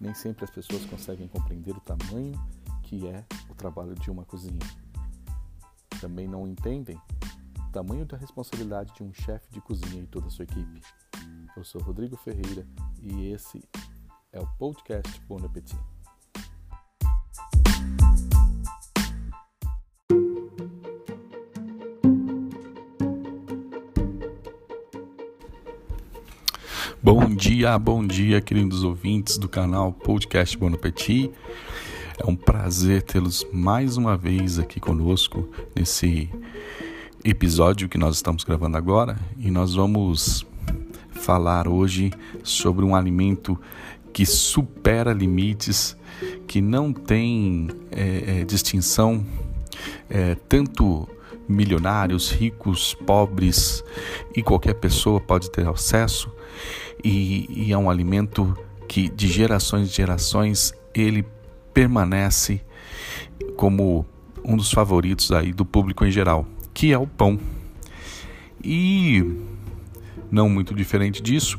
nem sempre as pessoas conseguem compreender o tamanho que é o trabalho de uma cozinha. Também não entendem o tamanho da responsabilidade de um chefe de cozinha e toda a sua equipe. Eu sou Rodrigo Ferreira e esse é o podcast Bon Appetit. Dia, bom dia, queridos ouvintes do canal Podcast Bon Appetit. É um prazer tê-los mais uma vez aqui conosco nesse episódio que nós estamos gravando agora e nós vamos falar hoje sobre um alimento que supera limites, que não tem é, é, distinção, é, tanto milionários, ricos, pobres e qualquer pessoa pode ter acesso e, e é um alimento que de gerações em gerações ele permanece como um dos favoritos aí do público em geral, que é o pão. E não muito diferente disso,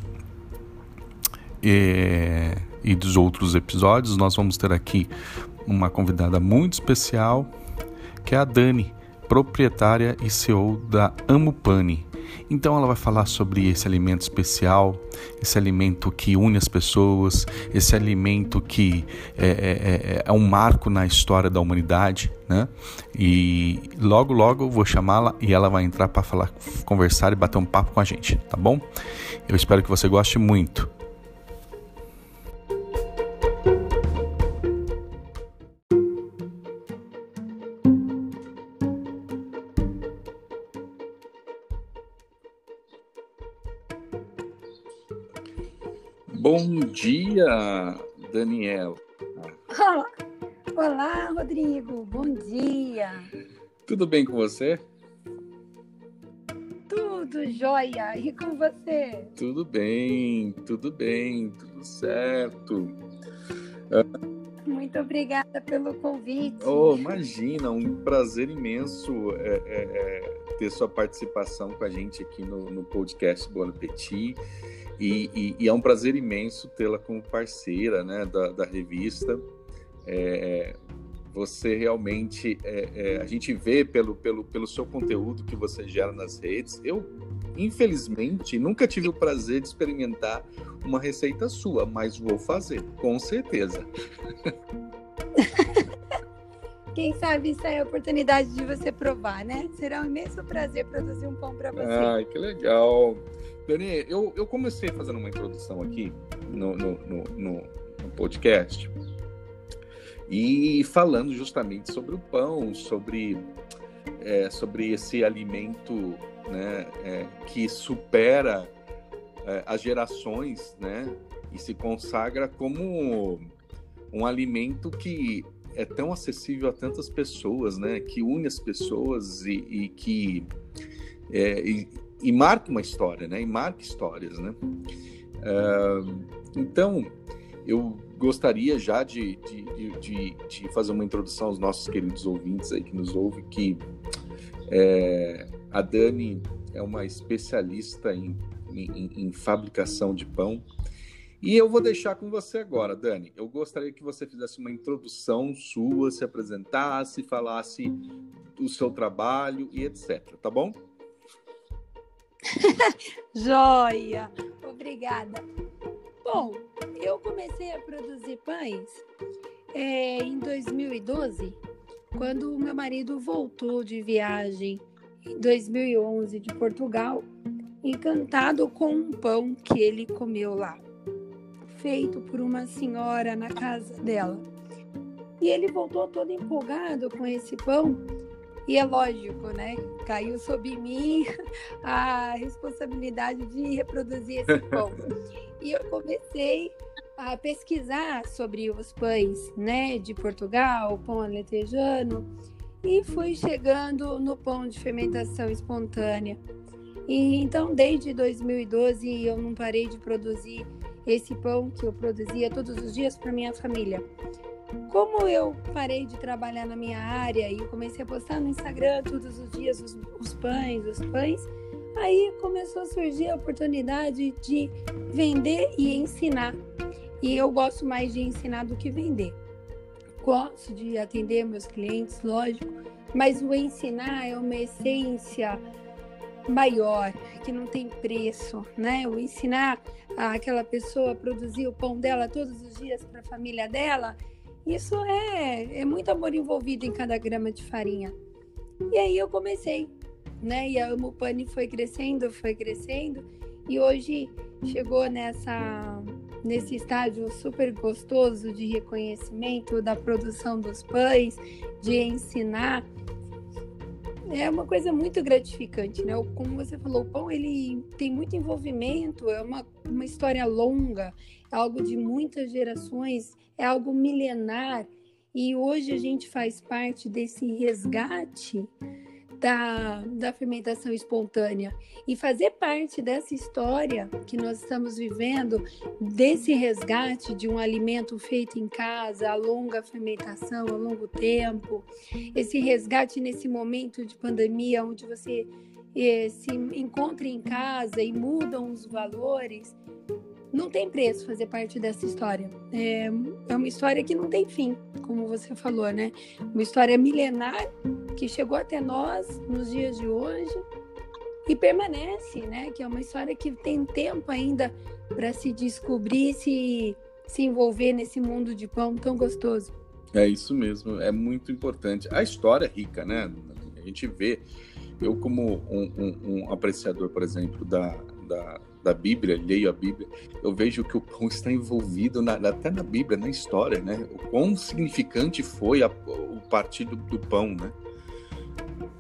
é, e dos outros episódios, nós vamos ter aqui uma convidada muito especial, que é a Dani, proprietária e CEO da Amupani. Então ela vai falar sobre esse alimento especial, esse alimento que une as pessoas, esse alimento que é, é, é, é um marco na história da humanidade, né? E logo logo vou chamá-la e ela vai entrar para falar, conversar e bater um papo com a gente, tá bom? Eu espero que você goste muito. Dia, Daniel. Olá. Olá, Rodrigo. Bom dia. Tudo bem com você? Tudo jóia. E com você? Tudo bem, tudo bem, tudo certo. Muito obrigada pelo convite. Oh, imagina, um prazer imenso é, é, é, ter sua participação com a gente aqui no, no podcast Bon Appetit. E, e, e, é um prazer imenso tê-la como parceira né, da, da revista. É, você realmente, é, é, a gente vê pelo, pelo, pelo seu conteúdo que você gera nas redes. Eu, infelizmente, nunca tive o prazer de experimentar uma receita sua, mas vou fazer, com certeza. Quem sabe isso é a oportunidade de você provar, né? Será um imenso prazer produzir um pão para você. Ai, que legal. Dani, eu, eu comecei fazendo uma introdução aqui no, no, no, no, podcast e falando justamente sobre o pão, sobre, é, sobre esse alimento né, é, que supera é, as gerações né, e se consagra como um alimento que é tão acessível a tantas pessoas, né, que une as pessoas e, e que é, e, e marca uma história, né? E marca histórias, né? Uh, então, eu gostaria já de, de, de, de, fazer uma introdução aos nossos queridos ouvintes aí que nos ouvem, que é, a Dani é uma especialista em, em, em, fabricação de pão. E eu vou deixar com você agora, Dani. Eu gostaria que você fizesse uma introdução sua, se apresentasse, falasse do seu trabalho e etc. Tá bom? Joia! Obrigada. Bom, eu comecei a produzir pães é, em 2012, quando o meu marido voltou de viagem em 2011 de Portugal, encantado com um pão que ele comeu lá, feito por uma senhora na casa dela. E ele voltou todo empolgado com esse pão e é lógico, né? Caiu sobre mim a responsabilidade de reproduzir esse pão. e eu comecei a pesquisar sobre os pães, né, de Portugal, pão aletejano, e fui chegando no pão de fermentação espontânea. E então, desde 2012, eu não parei de produzir esse pão que eu produzia todos os dias para minha família. Como eu parei de trabalhar na minha área e comecei a postar no Instagram todos os dias os, os pães, os pães, aí começou a surgir a oportunidade de vender e ensinar. E eu gosto mais de ensinar do que vender. Gosto de atender meus clientes, lógico, mas o ensinar é uma essência maior, que não tem preço, né? O ensinar aquela pessoa a produzir o pão dela todos os dias para a família dela, isso é, é muito amor envolvido em cada grama de farinha. E aí eu comecei, né? E a Amo Pane foi crescendo, foi crescendo, e hoje chegou nessa nesse estágio super gostoso de reconhecimento da produção dos pães, de ensinar é uma coisa muito gratificante, né? Como você falou, o pão ele tem muito envolvimento, é uma, uma história longa, é algo de muitas gerações, é algo milenar. E hoje a gente faz parte desse resgate da, da fermentação espontânea. E fazer parte dessa história que nós estamos vivendo, desse resgate de um alimento feito em casa, a longa fermentação, a longo tempo, esse resgate nesse momento de pandemia onde você eh, se encontra em casa e mudam os valores não tem preço fazer parte dessa história. É, é uma história que não tem fim, como você falou, né? Uma história milenar que chegou até nós nos dias de hoje e permanece, né? Que é uma história que tem tempo ainda para se descobrir, se, se envolver nesse mundo de pão tão gostoso. É isso mesmo, é muito importante. A história é rica, né? A gente vê, eu como um, um, um apreciador, por exemplo, da, da da Bíblia, leio a Bíblia, eu vejo que o pão está envolvido na, até na Bíblia, na história, né? O quão significante foi a, o partido do pão, né?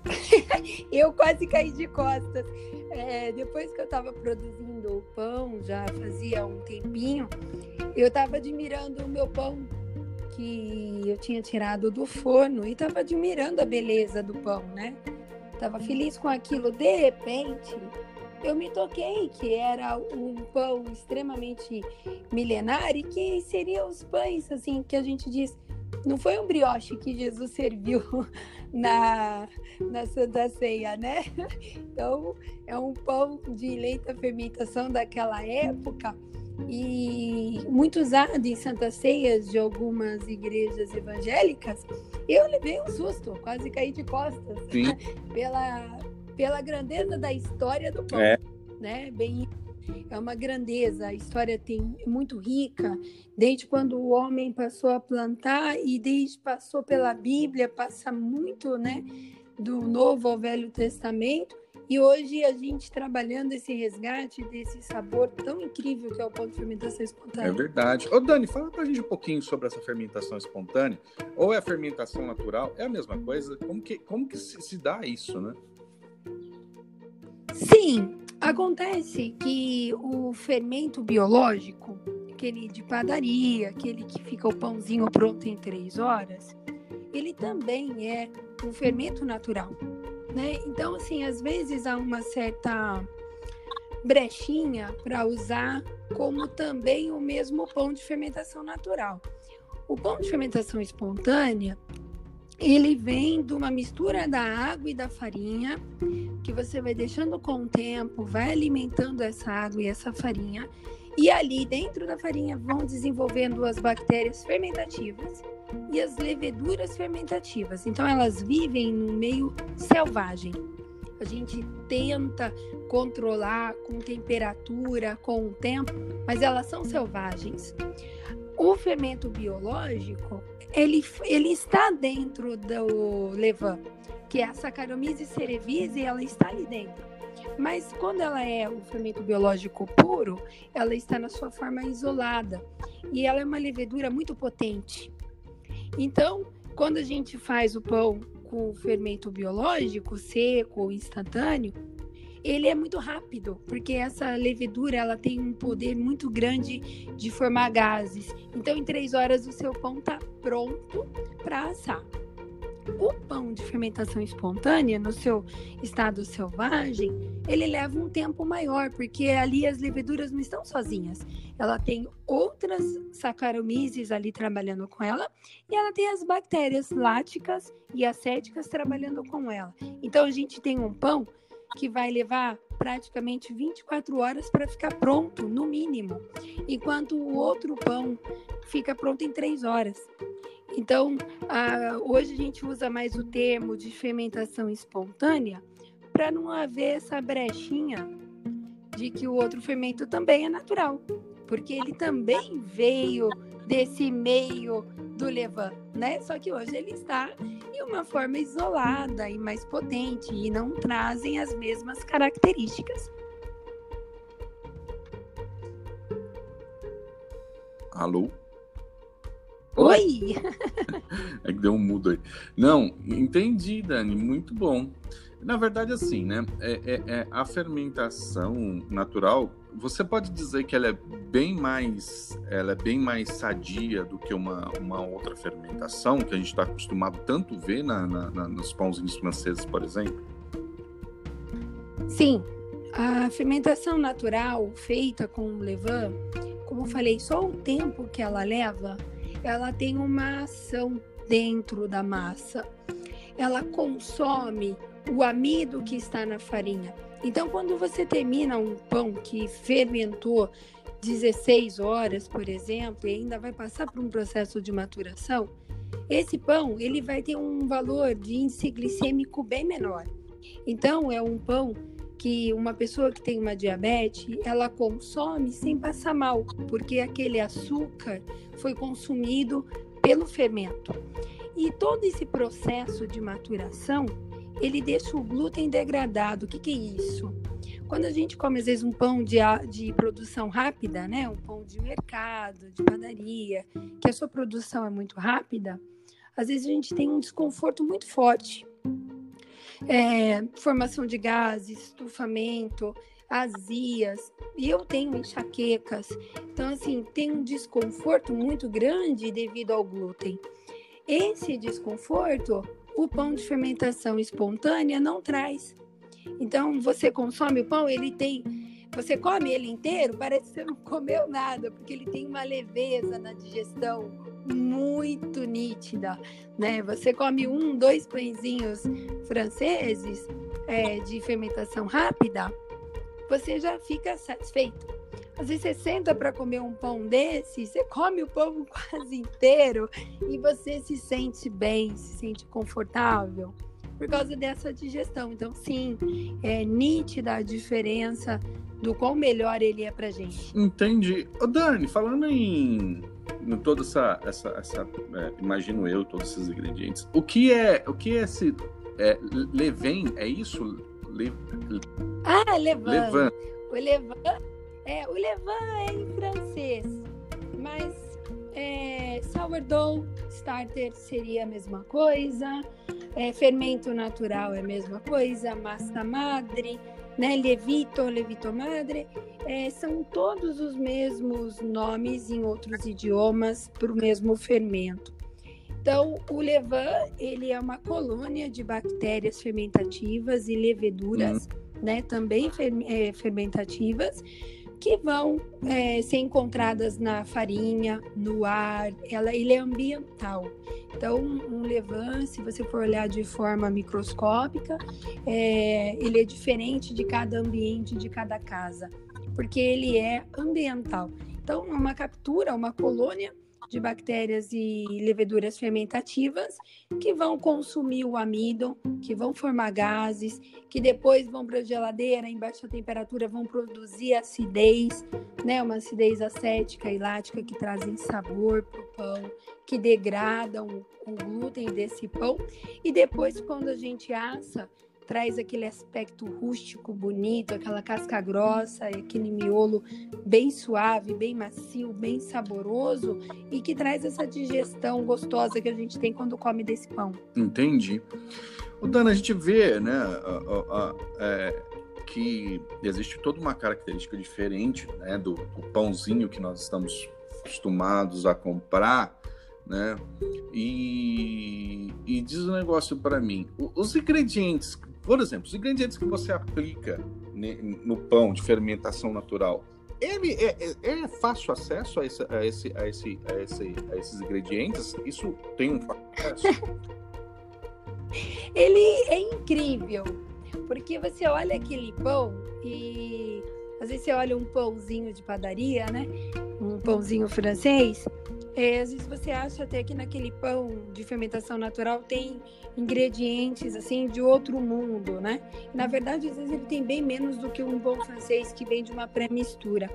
eu quase caí de costas. É, depois que eu estava produzindo o pão, já fazia um tempinho, eu estava admirando o meu pão que eu tinha tirado do forno e estava admirando a beleza do pão, né? Tava feliz com aquilo. De repente, eu me toquei que era um pão extremamente milenar e que seria os pães, assim, que a gente diz. Não foi um brioche que Jesus serviu na, na Santa Ceia, né? Então, é um pão de lenta fermentação daquela época e muito usado em Santa Ceias de algumas igrejas evangélicas. Eu levei um susto, quase caí de costas pela, pela grandeza da história do pão, é. né? Bem, é uma grandeza. A história tem muito rica, desde quando o homem passou a plantar e desde passou pela Bíblia, passa muito, né, do Novo ao Velho Testamento. E hoje a gente trabalhando esse resgate desse sabor tão incrível que é o pão de fermentação espontânea. É verdade. Ô Dani, fala pra gente um pouquinho sobre essa fermentação espontânea. Ou é a fermentação natural? É a mesma coisa? Como que, como que se, se dá isso, né? Sim, acontece que o fermento biológico, aquele de padaria, aquele que fica o pãozinho pronto em três horas, ele também é um fermento natural, né? Então, assim, às vezes há uma certa brechinha para usar como também o mesmo pão de fermentação natural. O pão de fermentação espontânea, ele vem de uma mistura da água e da farinha, que você vai deixando com o tempo, vai alimentando essa água e essa farinha, e ali dentro da farinha vão desenvolvendo as bactérias fermentativas e as leveduras fermentativas. Então elas vivem no meio selvagem. A gente tenta controlar com temperatura, com o tempo, mas elas são selvagens. O fermento biológico, ele, ele está dentro do levain, que é a Saccharomyces cerevisiae, ela está ali dentro. Mas quando ela é o fermento biológico puro, ela está na sua forma isolada e ela é uma levedura muito potente. Então, quando a gente faz o pão com fermento biológico, seco, instantâneo, ele é muito rápido, porque essa levedura ela tem um poder muito grande de formar gases. Então, em três horas, o seu pão está pronto para assar. O pão de fermentação espontânea, no seu estado selvagem, ele leva um tempo maior, porque ali as leveduras não estão sozinhas. Ela tem outras saccharomyces ali trabalhando com ela, e ela tem as bactérias láticas e acéticas trabalhando com ela. Então a gente tem um pão que vai levar praticamente 24 horas para ficar pronto, no mínimo, enquanto o outro pão fica pronto em 3 horas. Então, hoje a gente usa mais o termo de fermentação espontânea para não haver essa brechinha de que o outro fermento também é natural, porque ele também veio desse meio do levain, né? Só que hoje ele está em uma forma isolada e mais potente e não trazem as mesmas características. Alô? Oi! é que deu um mudo aí. Não, entendi, Dani, muito bom. Na verdade, assim, né? É, é, é, a fermentação natural, você pode dizer que ela é bem mais, ela é bem mais sadia do que uma, uma outra fermentação que a gente está acostumado tanto ver na, na, na, nos pãozinhos franceses, por exemplo. Sim, a fermentação natural feita com levain, como eu falei, só o tempo que ela leva, ela tem uma ação dentro da massa. Ela consome o amido que está na farinha. Então, quando você termina um pão que fermentou 16 horas, por exemplo, e ainda vai passar por um processo de maturação, esse pão ele vai ter um valor de índice glicêmico bem menor. Então, é um pão que uma pessoa que tem uma diabetes, ela consome sem passar mal, porque aquele açúcar foi consumido pelo fermento. E todo esse processo de maturação, ele deixa o glúten degradado. O que, que é isso? Quando a gente come, às vezes, um pão de, de produção rápida, né? Um pão de mercado, de padaria, que a sua produção é muito rápida, às vezes a gente tem um desconforto muito forte. É, formação de gases, estufamento, azias, e eu tenho enxaquecas. Então, assim, tem um desconforto muito grande devido ao glúten. Esse desconforto o pão de fermentação espontânea não traz. Então, você consome o pão, ele tem. Você come ele inteiro, parece que você não comeu nada, porque ele tem uma leveza na digestão muito nítida, né? Você come um, dois pãezinhos franceses é, de fermentação rápida, você já fica satisfeito. Às vezes você senta para comer um pão desse, você come o pão quase inteiro e você se sente bem, se sente confortável por causa dessa digestão. Então, sim, é nítida a diferença do quão melhor ele é pra gente. Entendi. Ô, Dani, falando em, em toda essa, essa, essa é, imagino eu, todos esses ingredientes, o que é, o que é esse é, levain? É isso? Le, ah, levain. levain. O levain é, o levain é em francês, mas é, sourdough starter seria a mesma coisa, é, fermento natural é a mesma coisa, massa madre, né, levito, levito madre, é, são todos os mesmos nomes em outros idiomas para o mesmo fermento. Então, o levain, ele é uma colônia de bactérias fermentativas e leveduras, hum. né, também é, fermentativas, que vão é, ser encontradas na farinha, no ar, ela, ele é ambiental. Então, um levain, se você for olhar de forma microscópica, é, ele é diferente de cada ambiente, de cada casa, porque ele é ambiental. Então, é uma captura, uma colônia de bactérias e leveduras fermentativas que vão consumir o amido, que vão formar gases, que depois vão para a geladeira em baixa temperatura, vão produzir acidez, né, uma acidez acética e lática que trazem sabor para o pão, que degradam o glúten desse pão. E depois, quando a gente assa, traz aquele aspecto rústico, bonito, aquela casca grossa, aquele miolo bem suave, bem macio, bem saboroso e que traz essa digestão gostosa que a gente tem quando come desse pão. Entendi. O Dana, a gente vê, né, a, a, a, é, que existe toda uma característica diferente, né, do, do pãozinho que nós estamos acostumados a comprar né? E, e diz um negócio para mim: os ingredientes por exemplo, os ingredientes que você aplica no pão de fermentação natural, ele é, é, é fácil acesso a, esse, a, esse, a, esse, a, esse, a esses ingredientes? Isso tem um ele é incrível, porque você olha aquele pão e às vezes você olha um pãozinho de padaria, né? Um pãozinho francês. É, às vezes você acha até que naquele pão de fermentação natural tem ingredientes assim de outro mundo, né? Na verdade, às vezes ele tem bem menos do que um pão francês que vem de uma pré-mistura.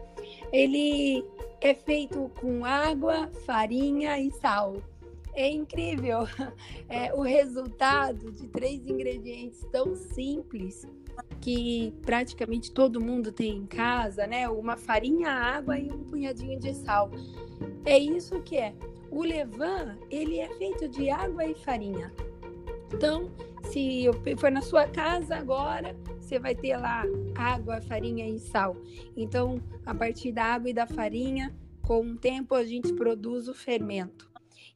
Ele é feito com água, farinha e sal. É incrível é, o resultado de três ingredientes tão simples que praticamente todo mundo tem em casa, né? Uma farinha, água e um punhadinho de sal. É isso que é. O levain, ele é feito de água e farinha. Então, se for na sua casa agora, você vai ter lá água, farinha e sal. Então, a partir da água e da farinha, com o tempo a gente produz o fermento.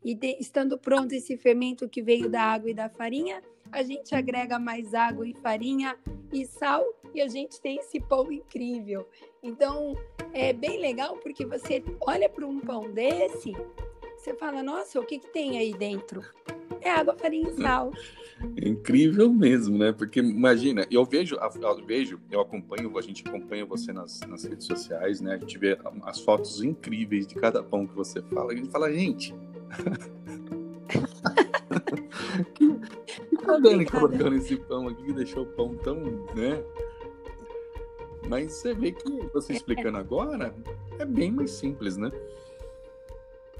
E de, estando pronto esse fermento que veio da água e da farinha, a gente agrega mais água e farinha e sal e a gente tem esse pão incrível. Então, é bem legal porque você olha para um pão desse, você fala: "Nossa, o que que tem aí dentro?" É água, farinha e sal. incrível mesmo, né? Porque imagina, eu vejo, eu vejo, eu acompanho, a gente acompanha você nas, nas redes sociais, né? A gente vê as fotos incríveis de cada pão que você fala, e a gente fala, gente. a Dani colocando esse pão aqui que deixou o pão tão, né? Mas você vê que você explicando agora é bem mais simples, né?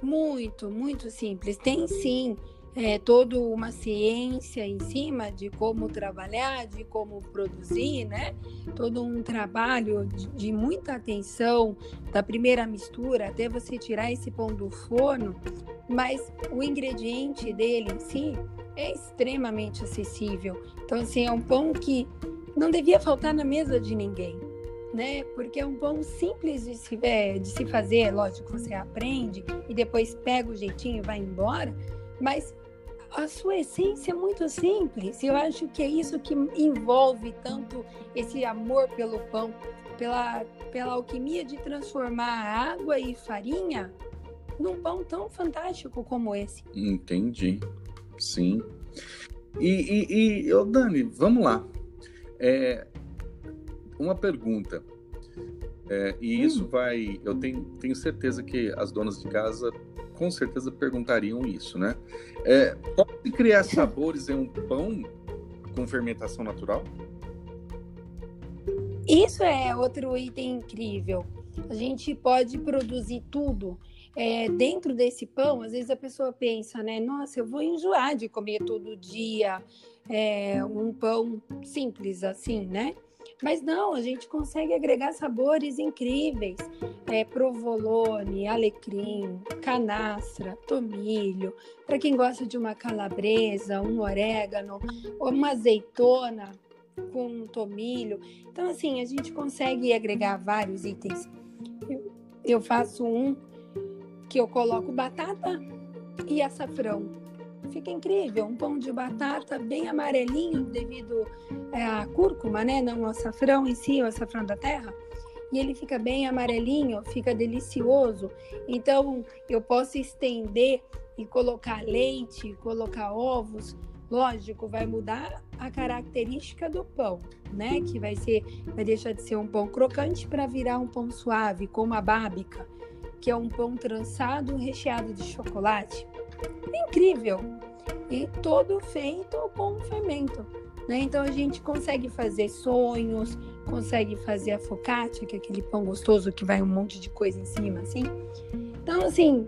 Muito, muito simples. Tem sim é, toda uma ciência em cima de como trabalhar, de como produzir, né? Todo um trabalho de, de, muita atenção da primeira mistura até você tirar esse pão do forno, mas o ingrediente dele em si é extremamente acessível. Então, assim, é um pão que não devia faltar na mesa de ninguém. Né? Porque é um pão simples de se, é, de se fazer, lógico, você aprende e depois pega o jeitinho e vai embora, mas a sua essência é muito simples. Eu acho que é isso que envolve tanto esse amor pelo pão, pela, pela alquimia de transformar água e farinha num pão tão fantástico como esse. Entendi. Sim. E, e, e Dani, vamos lá. É, uma pergunta. É, e hum. isso vai. Eu tenho, tenho certeza que as donas de casa com certeza perguntariam isso, né? É, pode criar sabores em um pão com fermentação natural? Isso é outro item incrível. A gente pode produzir tudo. É, dentro desse pão, às vezes a pessoa pensa, né? Nossa, eu vou enjoar de comer todo dia é, um pão simples assim, né? Mas não, a gente consegue agregar sabores incríveis. É, provolone, alecrim, canastra, tomilho. Para quem gosta de uma calabresa, um orégano, uma azeitona com tomilho. Então, assim, a gente consegue agregar vários itens. Eu, eu faço um que eu coloco batata e açafrão fica incrível. Um pão de batata bem amarelinho devido é, à cúrcuma, né? Não ao açafrão em si, o açafrão da terra. E ele fica bem amarelinho, fica delicioso. Então, eu posso estender e colocar leite, colocar ovos. Lógico, vai mudar a característica do pão, né? Que vai ser, vai deixar de ser um pão crocante para virar um pão suave, como a bábica, que é um pão trançado recheado de chocolate incrível. E todo feito com fermento. Né? Então a gente consegue fazer sonhos, consegue fazer a focaccia, que é aquele pão gostoso que vai um monte de coisa em cima, assim. Então, assim,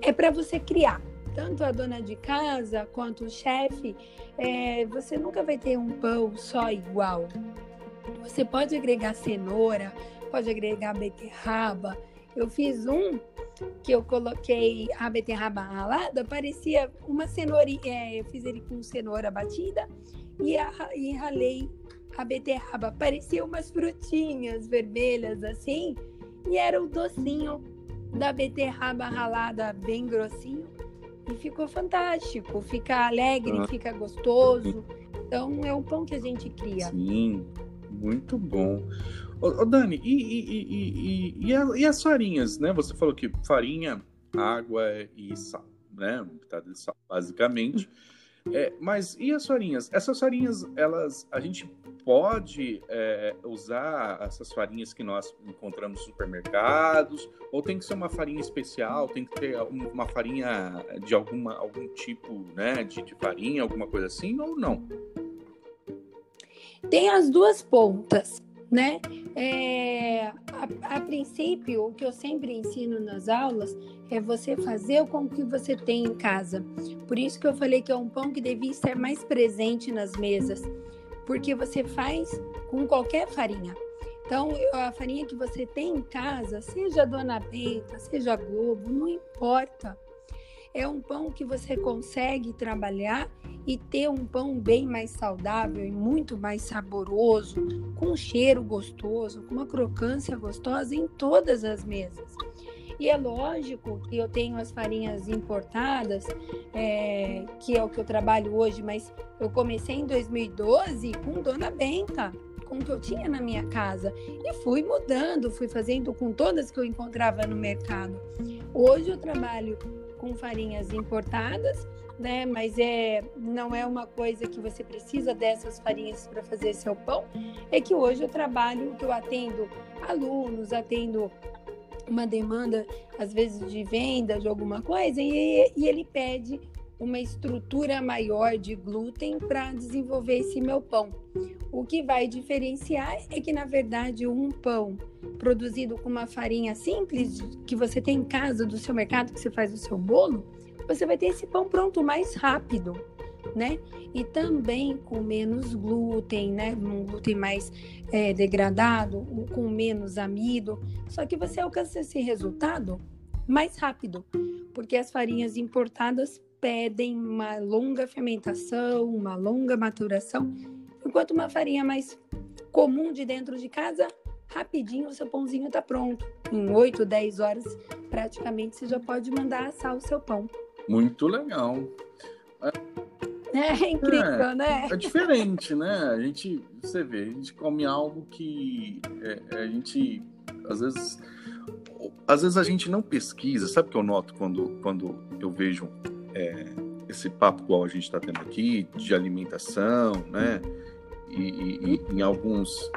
é para você criar. Tanto a dona de casa quanto o chefe, é, você nunca vai ter um pão só igual. Você pode agregar cenoura, pode agregar beterraba. Eu fiz um que eu coloquei a beterraba ralada, parecia uma cenoura. É, eu fiz ele com cenoura batida e, a, e ralei a beterraba. Parecia umas frutinhas vermelhas assim, e era o docinho da beterraba ralada bem grossinho. E ficou fantástico, fica alegre, ah. fica gostoso. Então é um pão que a gente cria. Sim, muito bom. Ô, ô Dani, e, e, e, e, as farinhas, né? Você falou que farinha, água e sal, né? Tá de sal, basicamente. É, mas e as farinhas? Essas farinhas, elas, a gente pode é, usar essas farinhas que nós encontramos nos supermercados? Ou tem que ser uma farinha especial? Tem que ter uma farinha de alguma, algum tipo né, de, de farinha, alguma coisa assim? Ou não? Tem as duas pontas, né? É, a, a, princípio, o que eu sempre ensino nas aulas é você fazer com o que você tem em casa. Por isso que eu falei que é um pão que devia estar mais presente nas mesas porque você faz com qualquer farinha. Então, a farinha que você tem em casa, seja Dona Benta, seja Globo, não importa. É um pão que você consegue trabalhar e ter um pão bem mais saudável e muito mais saboroso, com um cheiro gostoso, com uma crocância gostosa em todas as mesas. E é lógico que eu tenho as farinhas importadas, é, que é o que eu trabalho hoje, mas eu comecei em 2012 com Dona Benta, com o que eu tinha na minha casa. E fui mudando, fui fazendo com todas que eu encontrava no mercado. Hoje eu trabalho com farinhas importadas, né? Mas é não é uma coisa que você precisa dessas farinhas para fazer seu pão. É que hoje eu trabalho, que eu atendo alunos, atendo uma demanda, às vezes, de venda de alguma coisa, e, e ele pede uma estrutura maior de glúten para desenvolver esse meu pão. O que vai diferenciar é que, na verdade, um pão produzido com uma farinha simples que você tem em casa do seu mercado, que você faz o seu bolo, você vai ter esse pão pronto mais rápido né? E também com menos glúten, né? Um glúten mais é, degradado, com menos amido. Só que você alcança esse resultado mais rápido, porque as farinhas importadas pedem uma longa fermentação, uma longa maturação, enquanto uma farinha mais comum de dentro de casa, rapidinho o seu pãozinho está pronto. Em 8, 10 horas, praticamente você já pode mandar assar o seu pão. Muito legal. É incrível, é, né? É diferente, né? A gente, você vê, a gente come algo que é, é, a gente, às vezes, às vezes a gente não pesquisa. Sabe o que eu noto quando, quando eu vejo é, esse papo igual a gente está tendo aqui, de alimentação, né? E, e, e em alguns,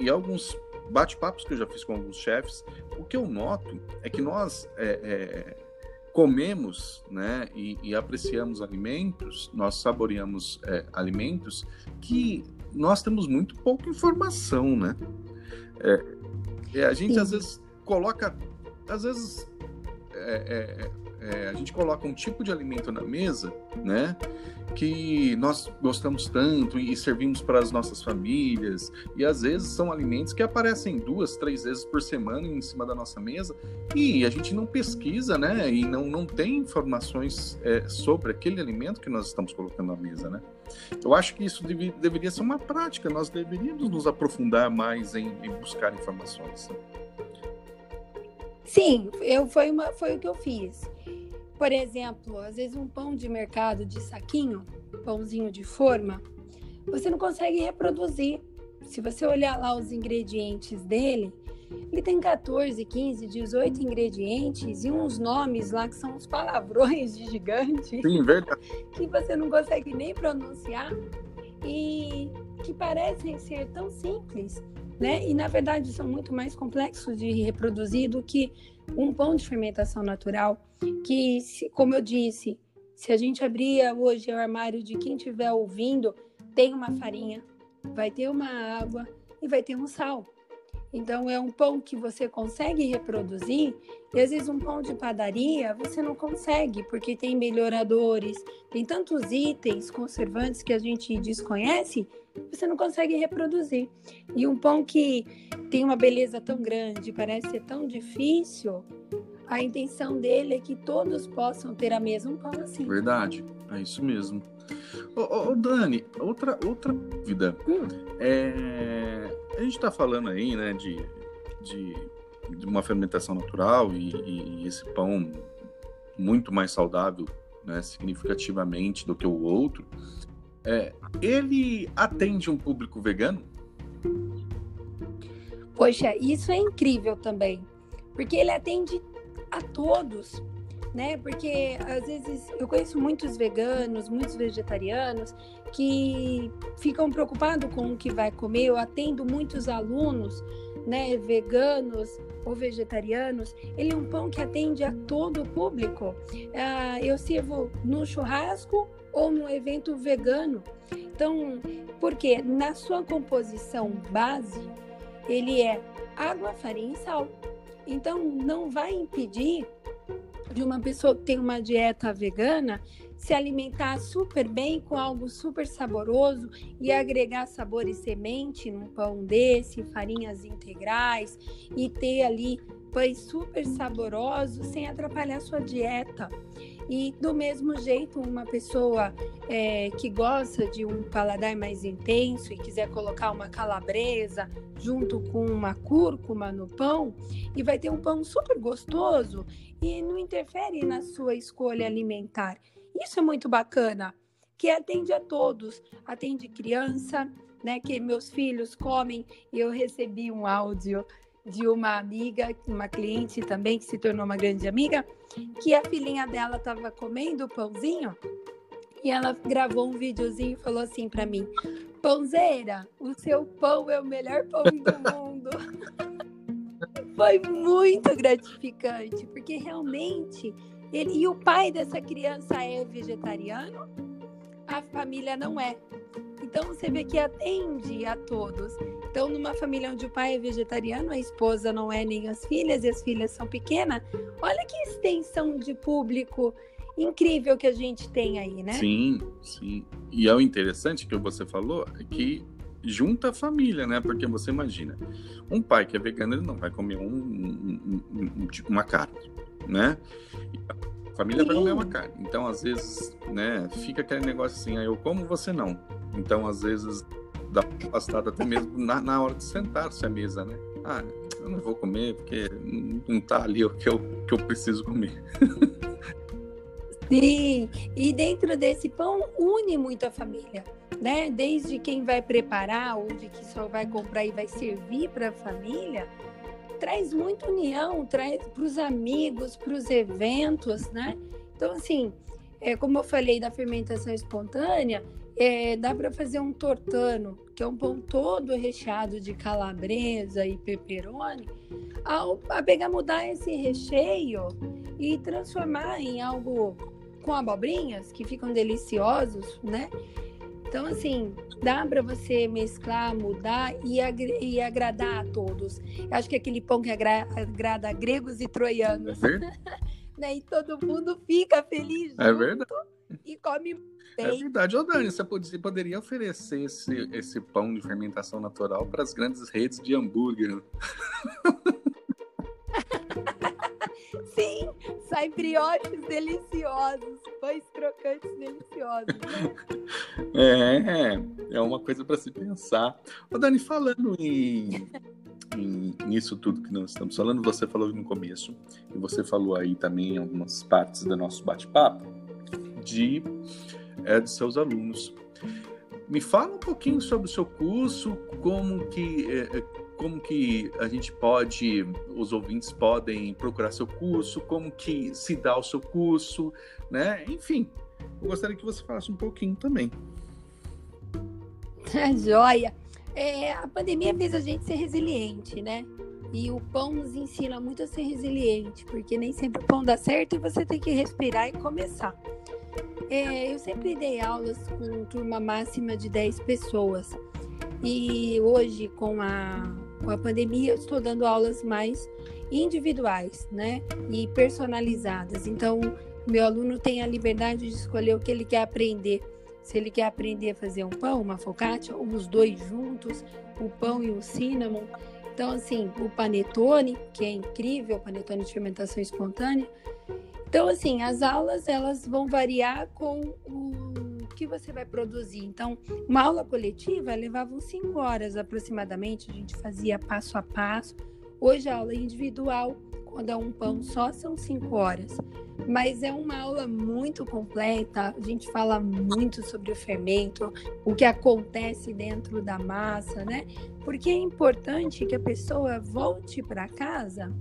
em alguns bate-papos que eu já fiz com alguns chefes, o que eu noto é que nós é, é comemos né, e, e, apreciamos alimentos, nós saboreamos é, alimentos que nós temos muito pouca informação, né? É, é, a gente Sim. às vezes coloca, às vezes é, é, é, a gente coloca um tipo de alimento na mesa, né? Que nós gostamos tanto e servimos para as nossas famílias, e às vezes são alimentos que aparecem duas, três vezes por semana em cima da nossa mesa, e a gente não pesquisa, né? E não, não tem informações é, sobre aquele alimento que nós estamos colocando na mesa, né? Eu acho que isso deve, deveria ser uma prática, nós deveríamos nos aprofundar mais em, em buscar informações. Né? Sim, eu, foi, uma, foi o que eu fiz. Por exemplo, às vezes um pão de mercado de saquinho, pãozinho de forma, você não consegue reproduzir. Se você olhar lá os ingredientes dele, ele tem 14, 15, 18 ingredientes e uns nomes lá que são uns palavrões de gigante. Sim, verdade. Que você não consegue nem pronunciar e que parecem ser tão simples, né? E na verdade são muito mais complexos de reproduzir do que um pão de fermentação natural, que, como eu disse, se a gente abrir hoje o armário de quem estiver ouvindo, tem uma farinha, vai ter uma água e vai ter um sal. Então é um pão que você consegue reproduzir, e às vezes um pão de padaria você não consegue, porque tem melhoradores, tem tantos itens conservantes que a gente desconhece, você não consegue reproduzir. E um pão que tem uma beleza tão grande, parece ser tão difícil, a intenção dele é que todos possam ter a mesma pão assim. Verdade, é isso mesmo. Ô, ô, ô Dani, outra, outra dúvida. Hum. É, a gente está falando aí, né, de, de, de uma fermentação natural e, e, esse pão muito mais saudável, né, significativamente do que o outro. É, ele atende um público vegano? Poxa, isso é incrível também, porque ele atende a todos. Né? Porque às vezes eu conheço muitos veganos, muitos vegetarianos que ficam preocupados com o que vai comer. Eu atendo muitos alunos, né, veganos ou vegetarianos. Ele é um pão que atende a todo o público. Ah, eu sirvo no churrasco ou num evento vegano. Então, porque na sua composição base, ele é água, farinha e sal. Então, não vai impedir de uma pessoa que tem uma dieta vegana se alimentar super bem com algo super saboroso e agregar sabor e semente num pão desse, farinhas integrais e ter ali pães super saborosos sem atrapalhar sua dieta. E do mesmo jeito, uma pessoa é, que gosta de um paladar mais intenso e quiser colocar uma calabresa junto com uma cúrcuma no pão, e vai ter um pão super gostoso e não interfere na sua escolha alimentar. Isso é muito bacana, que atende a todos, atende criança, né? Que meus filhos comem. Eu recebi um áudio de uma amiga, uma cliente também que se tornou uma grande amiga, que a filhinha dela estava comendo o pãozinho e ela gravou um videozinho e falou assim para mim: Pãozeira, o seu pão é o melhor pão do mundo. Foi muito gratificante, porque realmente ele e o pai dessa criança é vegetariano, a família não é. Então você vê que atende a todos. Então, numa família onde o pai é vegetariano, a esposa não é nem as filhas e as filhas são pequenas, olha que extensão de público incrível que a gente tem aí, né? Sim, sim. E é o interessante que você falou é que junta a família, né? Porque você imagina, um pai que é vegano, ele não vai comer um, um, um, uma carne, né? Família vai comer uma carne. Então, às vezes, né, fica aquele negócio assim, aí eu como, você não. Então, às vezes, dá afastado até mesmo na, na hora de sentar-se à mesa, né? Ah, eu não vou comer porque não tá ali o que eu, que eu preciso comer. Sim, e dentro desse pão une muito a família, né? Desde quem vai preparar ou de que só vai comprar e vai servir para a família, traz muita união, traz para os amigos, para os eventos, né? Então, assim, é, como eu falei da fermentação espontânea, é, dá para fazer um tortano, que é um pão todo recheado de calabresa e pepperoni, ao, a pegar, mudar esse recheio e transformar em algo com abobrinhas, que ficam deliciosos, né? Então, assim, dá para você mesclar, mudar e, e, agradar a todos. Eu acho que é aquele pão que agra agrada gregos e troianos. É né? E todo mundo fica feliz. É verdade. E come é bem. É verdade. Ô, Dani, você poderia oferecer esse, esse pão de fermentação natural para as grandes redes de hambúrguer. Sim, sai brioches deliciosos, pães crocantes deliciosos. Né? É, é uma coisa para se pensar. Ô, Dani, falando em, em, nisso tudo que nós estamos falando, você falou no começo, e você falou aí também em algumas partes do nosso bate-papo, de, é, de seus alunos. Me fala um pouquinho sobre o seu curso, como que é, é como que a gente pode, os ouvintes podem procurar seu curso, como que se dá o seu curso, né? Enfim, eu gostaria que você falasse um pouquinho também. Joia! É, a pandemia fez a gente ser resiliente, né? E o pão nos ensina muito a ser resiliente, porque nem sempre o pão dá certo e você tem que respirar e começar. É, eu sempre dei aulas com turma máxima de 10 pessoas. E hoje, com a com a pandemia, eu estou dando aulas mais individuais, né? E personalizadas. Então, meu aluno tem a liberdade de escolher o que ele quer aprender. Se ele quer aprender a fazer um pão, uma focaccia, ou os dois juntos, o pão e o cinnamon. Então, assim, o panetone, que é incrível, o panetone de fermentação espontânea. Então, assim, as aulas, elas vão variar com o que você vai produzir. Então, uma aula coletiva levava cinco horas aproximadamente, a gente fazia passo a passo. Hoje, a aula individual, quando é um pão só, são cinco horas. Mas é uma aula muito completa, a gente fala muito sobre o fermento, o que acontece dentro da massa, né? Porque é importante que a pessoa volte para casa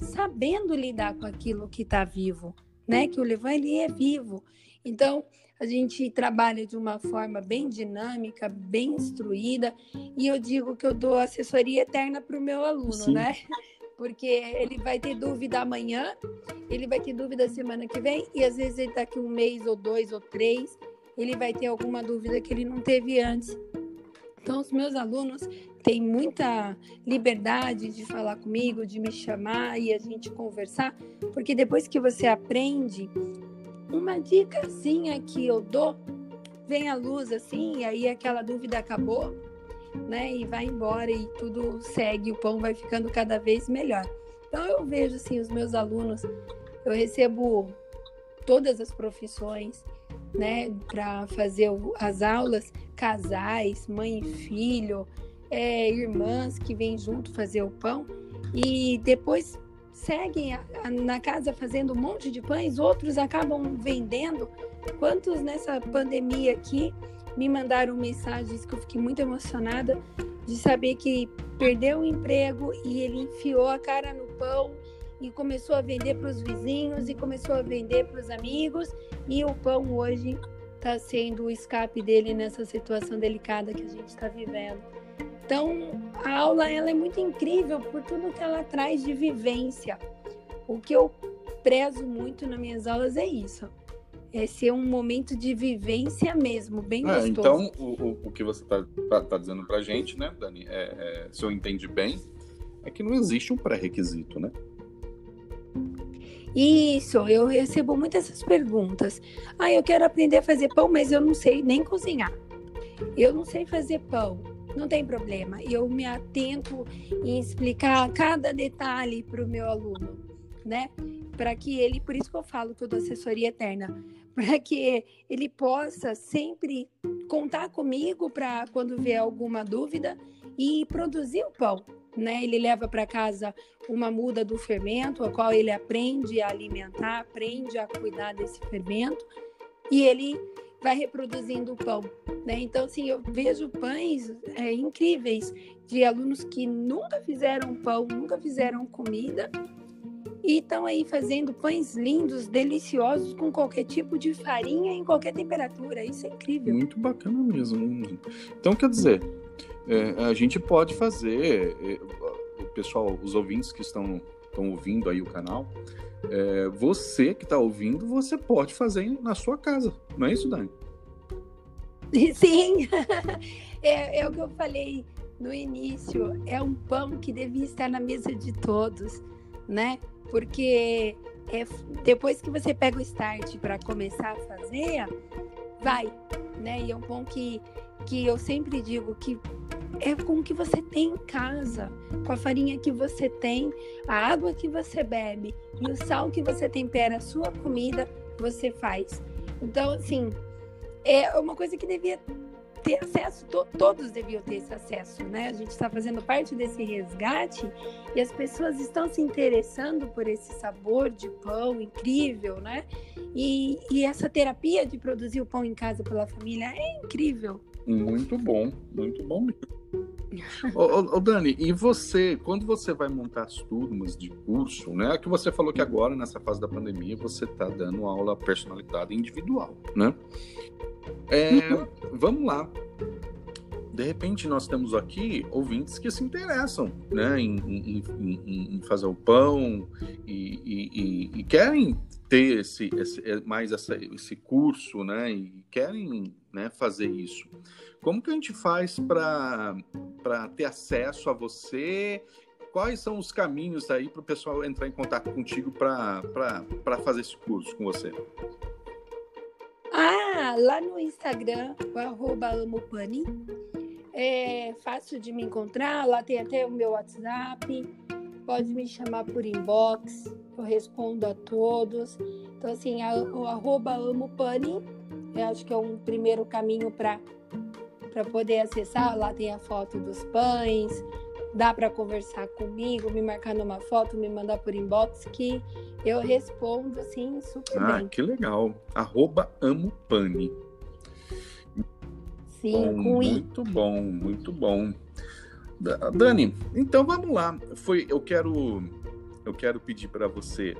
sabendo lidar com aquilo que está vivo né? Que o Levan ele é vivo. Então, a gente trabalha de uma forma bem dinâmica, bem instruída, e eu digo que eu dou assessoria eterna para o meu aluno, Sim. né? Porque ele vai ter dúvida amanhã, ele vai ter dúvida semana que vem, e às vezes daqui um mês, ou dois, ou três, ele vai ter alguma dúvida que ele não teve antes. Então, os meus alunos têm muita liberdade de falar comigo, de me chamar e a gente conversar, porque depois que você aprende, uma dicasinha que eu dou, vem a luz assim, e aí aquela dúvida acabou, né? E vai embora e tudo segue, o pão vai ficando cada vez melhor. Então eu vejo assim os meus alunos, eu recebo todas as profissões, né, para fazer as aulas, casais, mãe e filho, é, irmãs que vêm junto fazer o pão e depois seguem a, a, na casa fazendo um monte de pães, outros acabam vendendo. Quantos nessa pandemia aqui me mandaram mensagens que eu fiquei muito emocionada de saber que perdeu o emprego e ele enfiou a cara no pão e começou a vender para os vizinhos e começou a vender para os amigos e o pão hoje está sendo o escape dele nessa situação delicada que a gente está vivendo. Então, a aula ela é muito incrível por tudo que ela traz de vivência. O que eu prezo muito nas minhas aulas é isso. É ser um momento de vivência mesmo, bem é, gostoso. Então, o, o, que você está tá, tá dizendo para gente, né, Dani, é, é, se eu entendi bem, é que não existe um pré-requisito, né? Isso, eu recebo muitas essas perguntas. Ah, eu quero aprender a fazer pão, mas eu não sei nem cozinhar. Eu não sei fazer pão não tem problema. Eu me atento em explicar cada detalhe para o meu aluno, né? Para que ele, por isso que eu falo que eu dou assessoria eterna, para que ele possa sempre contar comigo para quando vier alguma dúvida e produzir o pão. Né? Ele leva para casa uma muda do fermento, a qual ele aprende a alimentar, aprende a cuidar desse fermento e ele vai reproduzindo o pão. Né? Então, assim, eu vejo pães é, incríveis de alunos que nunca fizeram pão, nunca fizeram comida e estão aí fazendo pães lindos, deliciosos, com qualquer tipo de farinha, em qualquer temperatura. Isso é incrível. Muito bacana mesmo. Então, quer dizer, é, a gente pode fazer, é, o pessoal, os ouvintes que estão, estão ouvindo aí o canal, é, você que está ouvindo, você pode fazer na sua casa, não é isso, Dani? Sim, é, é o que eu falei no início, é um pão que devia estar na mesa de todos, né? Porque é, depois que você pega o start para começar a fazer, vai, né? E é um pão que, que eu sempre digo que é com o que você tem em casa, com a farinha que você tem, a água que você bebe e o sal que você tempera a sua comida, você faz. Então, assim, é uma coisa que devia ter acesso, to todos deviam ter esse acesso, né? A gente está fazendo parte desse resgate e as pessoas estão se interessando por esse sabor de pão incrível, né? E, e essa terapia de produzir o pão em casa pela família é incrível. Muito bom, muito bom mesmo. Ô, ô, Dani, e você, quando você vai montar as turmas de curso, né? É que você falou que agora, nessa fase da pandemia, você está dando aula personalidade individual, né? É. Vamos lá. De repente, nós temos aqui ouvintes que se interessam né, em, em, em, em fazer o pão e, e, e, querem ter esse, esse mais essa, esse curso, né? E querem né, fazer isso. Como que a gente faz para ter acesso a você? Quais são os caminhos aí para o pessoal entrar em contato contigo para fazer esse curso com você? Ah, lá no Instagram, o arroba amopani. É fácil de me encontrar, lá tem até o meu WhatsApp. Pode me chamar por inbox, eu respondo a todos. Então, assim, o arroba amopani, eu acho que é um primeiro caminho para poder acessar. Lá tem a foto dos pães, dá para conversar comigo, me marcar numa foto, me mandar por inbox que eu respondo assim super ah, bem. Ah, que legal. Arroba amo pane. Sim, bom, Muito bom, muito bom. Dani, então vamos lá. Foi, eu quero eu quero pedir para você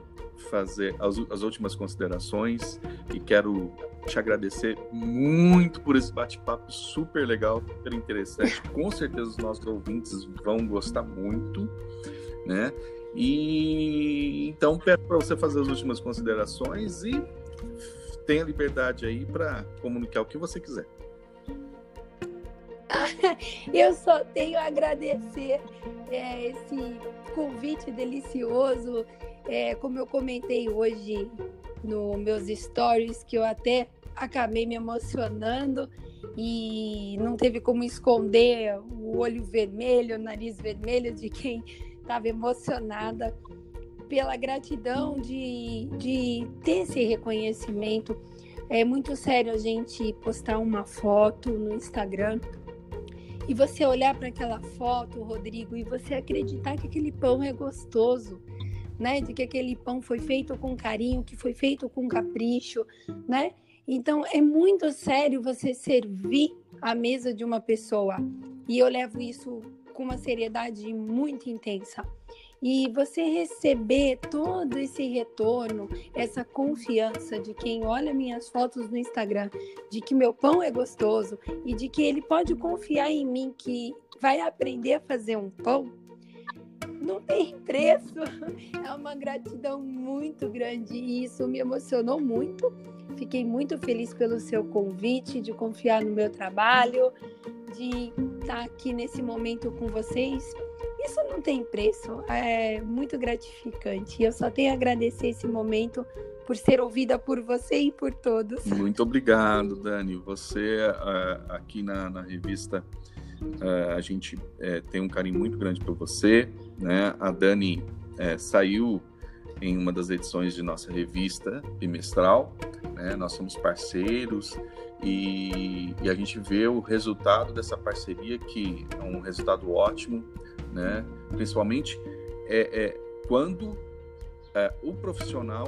fazer as, as, últimas considerações e quero te agradecer muito por esse bate-papo super legal, super interessante. Com certeza os nossos ouvintes vão gostar muito, né? E então peço para você fazer as últimas considerações e tenha liberdade aí para comunicar o que você quiser. Eu só tenho a agradecer é, esse convite delicioso. É, como eu comentei hoje nos meus stories, que eu até acabei me emocionando e não teve como esconder o olho vermelho, o nariz vermelho de quem estava emocionada pela gratidão de, de ter esse reconhecimento. É muito sério a gente postar uma foto no Instagram e você olhar para aquela foto, Rodrigo, e você acreditar que aquele pão é gostoso, né? De que aquele pão foi feito com carinho, que foi feito com capricho, né? Então é muito sério você servir a mesa de uma pessoa. E eu levo isso com uma seriedade muito intensa. E você receber todo esse retorno, essa confiança de quem olha minhas fotos no Instagram, de que meu pão é gostoso e de que ele pode confiar em mim que vai aprender a fazer um pão, não tem preço. É uma gratidão muito grande e isso me emocionou muito. Fiquei muito feliz pelo seu convite, de confiar no meu trabalho, de estar aqui nesse momento com vocês isso não tem preço, é muito gratificante. Eu só tenho a agradecer esse momento por ser ouvida por você e por todos. Muito obrigado, Dani. Você uh, aqui na, na revista, uh, a gente uh, tem um carinho muito grande por você, né? A Dani saiu em uma das edições de nossa revista bimestral, né? Nós somos parceiros e, e a gente vê o resultado dessa parceria que é um resultado ótimo né? Principalmente é, é quando é, o profissional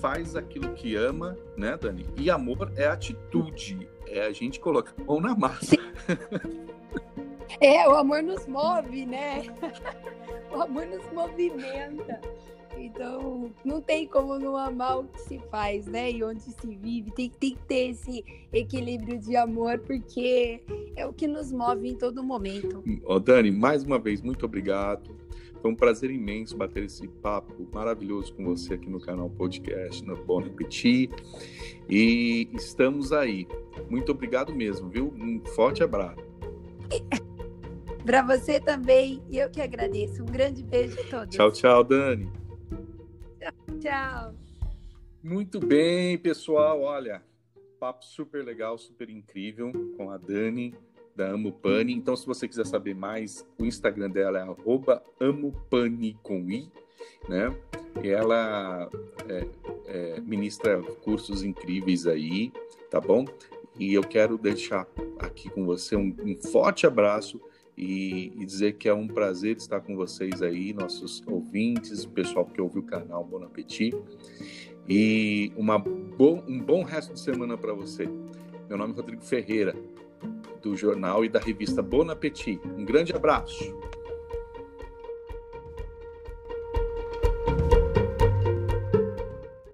faz aquilo que ama, né, Dani? E amor é atitude, é a gente colocar a mão na massa. É, o amor nos move, né? O amor nos movimenta. Então, não tem como não amar o que se faz, né? E onde se vive. Tem, tem que ter esse equilíbrio de amor, porque é o que nos move em todo momento. Ô, Dani, mais uma vez, muito obrigado. Foi um prazer imenso bater esse papo maravilhoso com você aqui no canal podcast, no Bom Repetir. E estamos aí. Muito obrigado mesmo, viu? Um forte abraço. Para você também, e eu que agradeço. Um grande beijo a todos. Tchau, tchau, Dani. Tchau. Muito bem, pessoal. Olha, papo super legal, super incrível com a Dani da Amupani. Então, se você quiser saber mais, o Instagram dela é @amupani com i, né? E ela é, é, ministra cursos incríveis aí, tá bom? E eu quero deixar aqui com você um, um forte abraço e, e, dizer que é um prazer estar com vocês aí, nossos ouvintes, o pessoal que ouve o canal Bon Appetit. E uma bo um bom resto de semana para você. Meu nome é Rodrigo Ferreira, do jornal e da revista Bon Appetit. Um grande abraço.